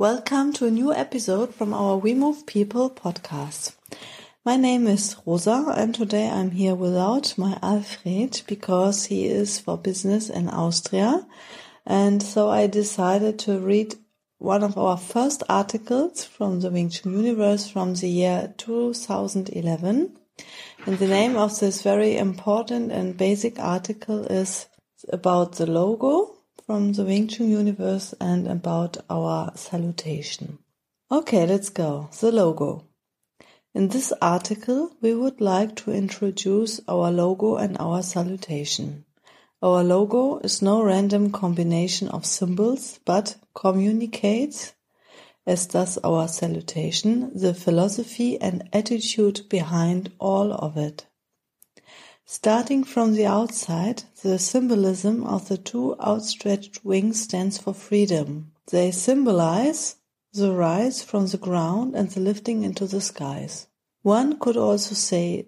Welcome to a new episode from our We Move People podcast. My name is Rosa and today I'm here without my Alfred because he is for business in Austria. And so I decided to read one of our first articles from the Wing Chun universe from the year 2011. And the name of this very important and basic article is about the logo from the Wing Chun universe and about our salutation. Okay, let's go. The logo. In this article, we would like to introduce our logo and our salutation. Our logo is no random combination of symbols, but communicates, as does our salutation, the philosophy and attitude behind all of it. Starting from the outside, the symbolism of the two outstretched wings stands for freedom. They symbolize the rise from the ground and the lifting into the skies. One could also say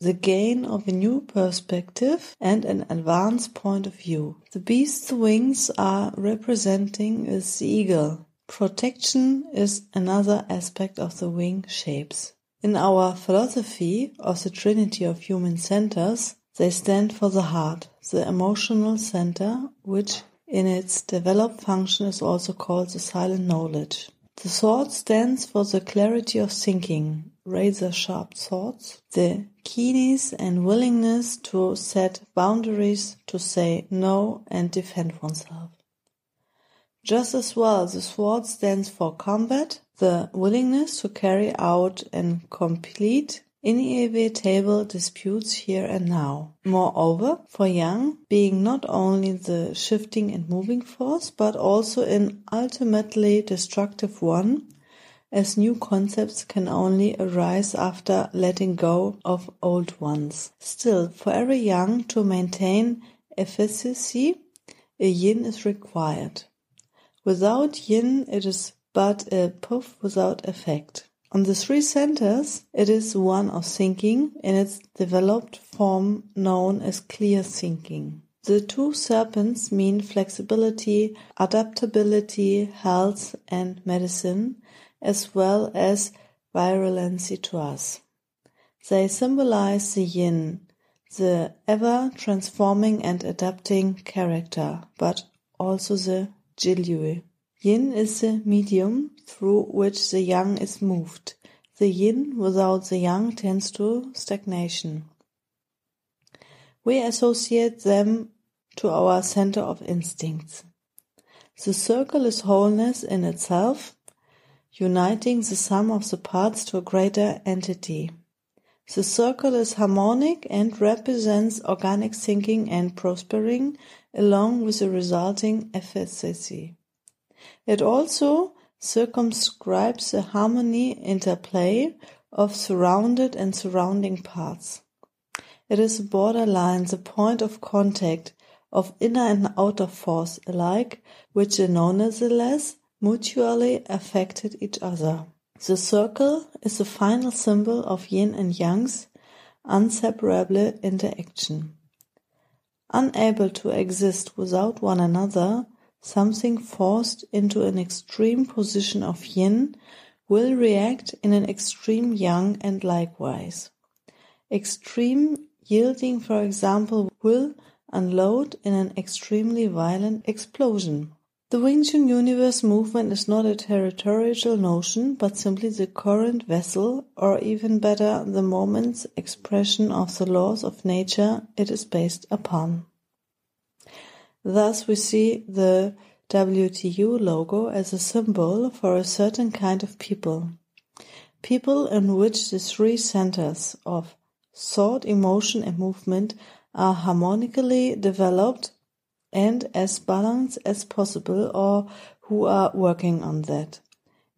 the gain of a new perspective and an advanced point of view. The beast's wings are representing is the eagle. Protection is another aspect of the wing shapes. In our philosophy of the trinity of human centers, they stand for the heart, the emotional center, which in its developed function is also called the silent knowledge. The sword stands for the clarity of thinking, razor sharp thoughts, the keenness and willingness to set boundaries, to say no and defend oneself. Just as well, the sword stands for combat, the willingness to carry out and complete inevitable disputes here and now. Moreover, for Yang, being not only the shifting and moving force, but also an ultimately destructive one, as new concepts can only arise after letting go of old ones. Still, for every Yang to maintain efficacy, a yin is required. Without yin, it is but a puff without effect. On the three centers, it is one of thinking in its developed form known as clear thinking. The two serpents mean flexibility, adaptability, health, and medicine, as well as virulency to us. They symbolize the yin, the ever transforming and adapting character, but also the Jilu. Yin is the medium through which the yang is moved. The yin without the yang tends to stagnation. We associate them to our center of instincts. The circle is wholeness in itself, uniting the sum of the parts to a greater entity. The circle is harmonic and represents organic thinking and prospering along with the resulting efficacy. It also circumscribes the harmony interplay of surrounded and surrounding parts. It is a borderline, the point of contact of inner and outer force alike, which nonetheless mutually affected each other. The circle is the final symbol of yin and yang's inseparable interaction. Unable to exist without one another, something forced into an extreme position of yin will react in an extreme yang and likewise. Extreme yielding, for example, will unload in an extremely violent explosion. The Wing Chun universe movement is not a territorial notion, but simply the current vessel, or even better, the moment's expression of the laws of nature it is based upon. Thus we see the WTU logo as a symbol for a certain kind of people. People in which the three centers of thought, emotion and movement are harmonically developed and as balanced as possible or who are working on that.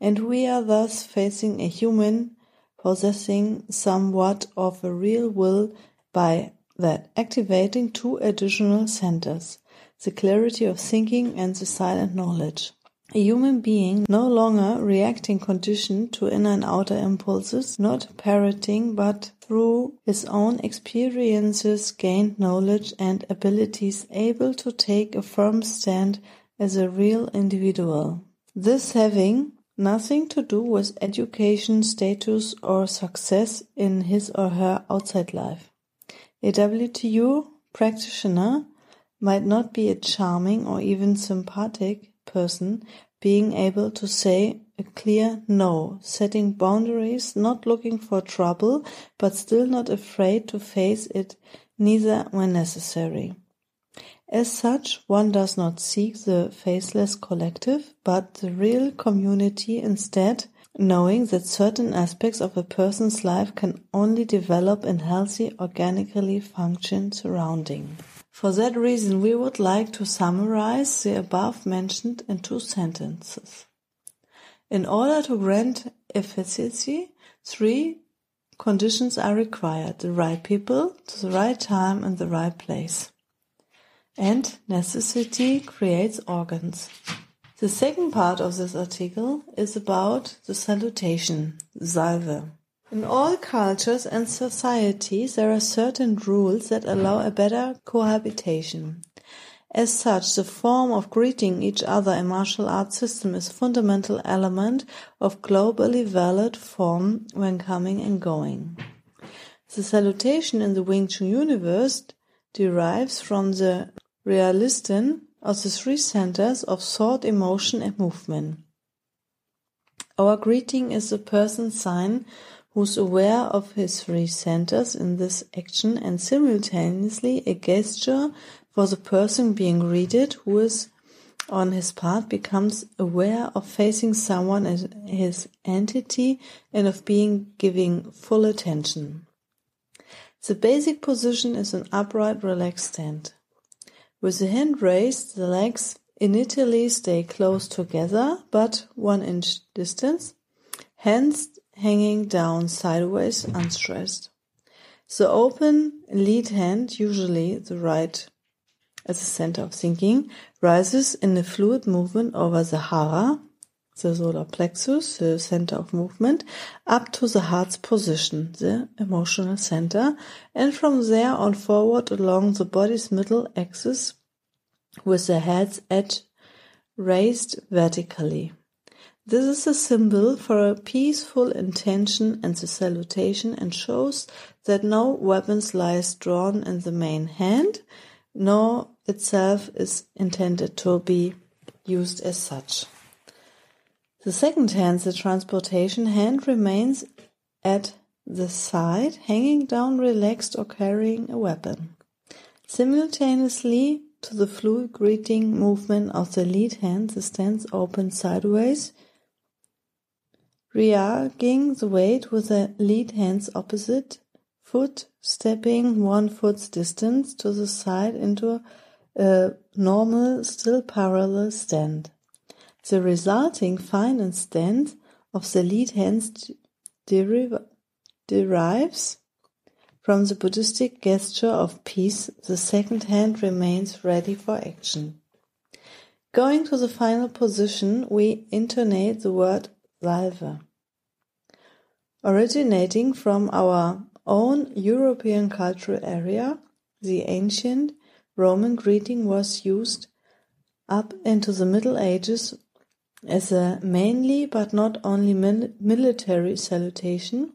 And we are thus facing a human possessing somewhat of a real will by that activating two additional centers, the clarity of thinking and the silent knowledge. A human being no longer reacting conditioned to inner and outer impulses, not parroting, but through his own experiences gained knowledge and abilities able to take a firm stand as a real individual. This having nothing to do with education, status, or success in his or her outside life. A WTU practitioner might not be a charming or even sympathetic person, being able to say a clear no, setting boundaries, not looking for trouble, but still not afraid to face it neither when necessary. As such, one does not seek the faceless collective, but the real community instead, knowing that certain aspects of a person's life can only develop in healthy, organically functioning surrounding. For that reason, we would like to summarize the above mentioned in two sentences. In order to grant efficiency, three conditions are required. The right people, to the right time and the right place. And necessity creates organs. The second part of this article is about the salutation, Salve. In all cultures and societies, there are certain rules that allow a better cohabitation. As such, the form of greeting each other in martial arts system is a fundamental element of globally valid form when coming and going. The salutation in the Wing Chun universe derives from the realistin of the three centers of thought, emotion, and movement. Our greeting is the person's sign who's aware of his three centers in this action and simultaneously a gesture for the person being greeted who is on his part becomes aware of facing someone as his entity and of being giving full attention. The basic position is an upright relaxed stand. With the hand raised, the legs initially stay close together but one inch distance. Hands hanging down sideways unstressed. The open lead hand, usually the right as the center of thinking, rises in a fluid movement over the hara, the solar plexus, the center of movement, up to the heart's position, the emotional center, and from there on forward along the body's middle axis with the head's edge raised vertically. This is a symbol for a peaceful intention and the salutation and shows that no weapons lies drawn in the main hand, nor itself is intended to be used as such. The second hand, the transportation hand, remains at the side, hanging down relaxed or carrying a weapon. Simultaneously to the fluid greeting movement of the lead hand, the stance opens sideways Rearranging the weight with the lead hand's opposite foot, stepping one foot's distance to the side into a normal, still parallel stand. The resulting fine stand of the lead hand derives from the Buddhistic gesture of peace. The second hand remains ready for action. Going to the final position, we intonate the word Salve. Uh, originating from our own European cultural area, the ancient Roman greeting was used up into the Middle Ages as a mainly but not only military salutation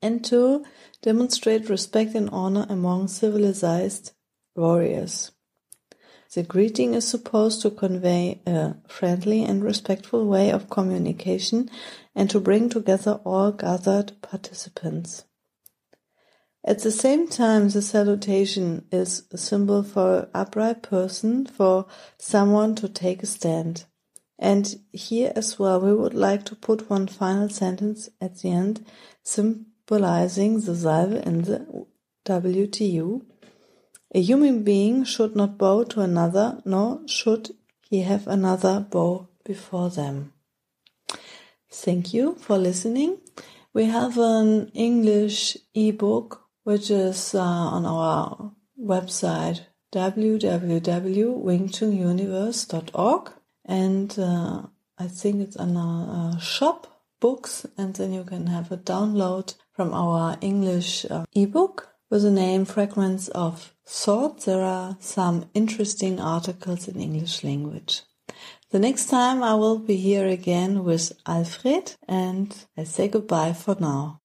and to demonstrate respect and honor among civilized warriors. The greeting is supposed to convey a friendly and respectful way of communication and to bring together all gathered participants. At the same time, the salutation is a symbol for upright person, for someone to take a stand. And here as well, we would like to put one final sentence at the end, symbolizing the salve in the WTU a human being should not bow to another, nor should he have another bow before them. Thank you for listening. We have an English ebook which is uh, on our website www.wingchununiverse.org and uh, I think it's on our uh, shop books and then you can have a download from our English uh, ebook with the name Fragments of Thought. There are some interesting articles in English language. The next time I will be here again with Alfred and I say goodbye for now.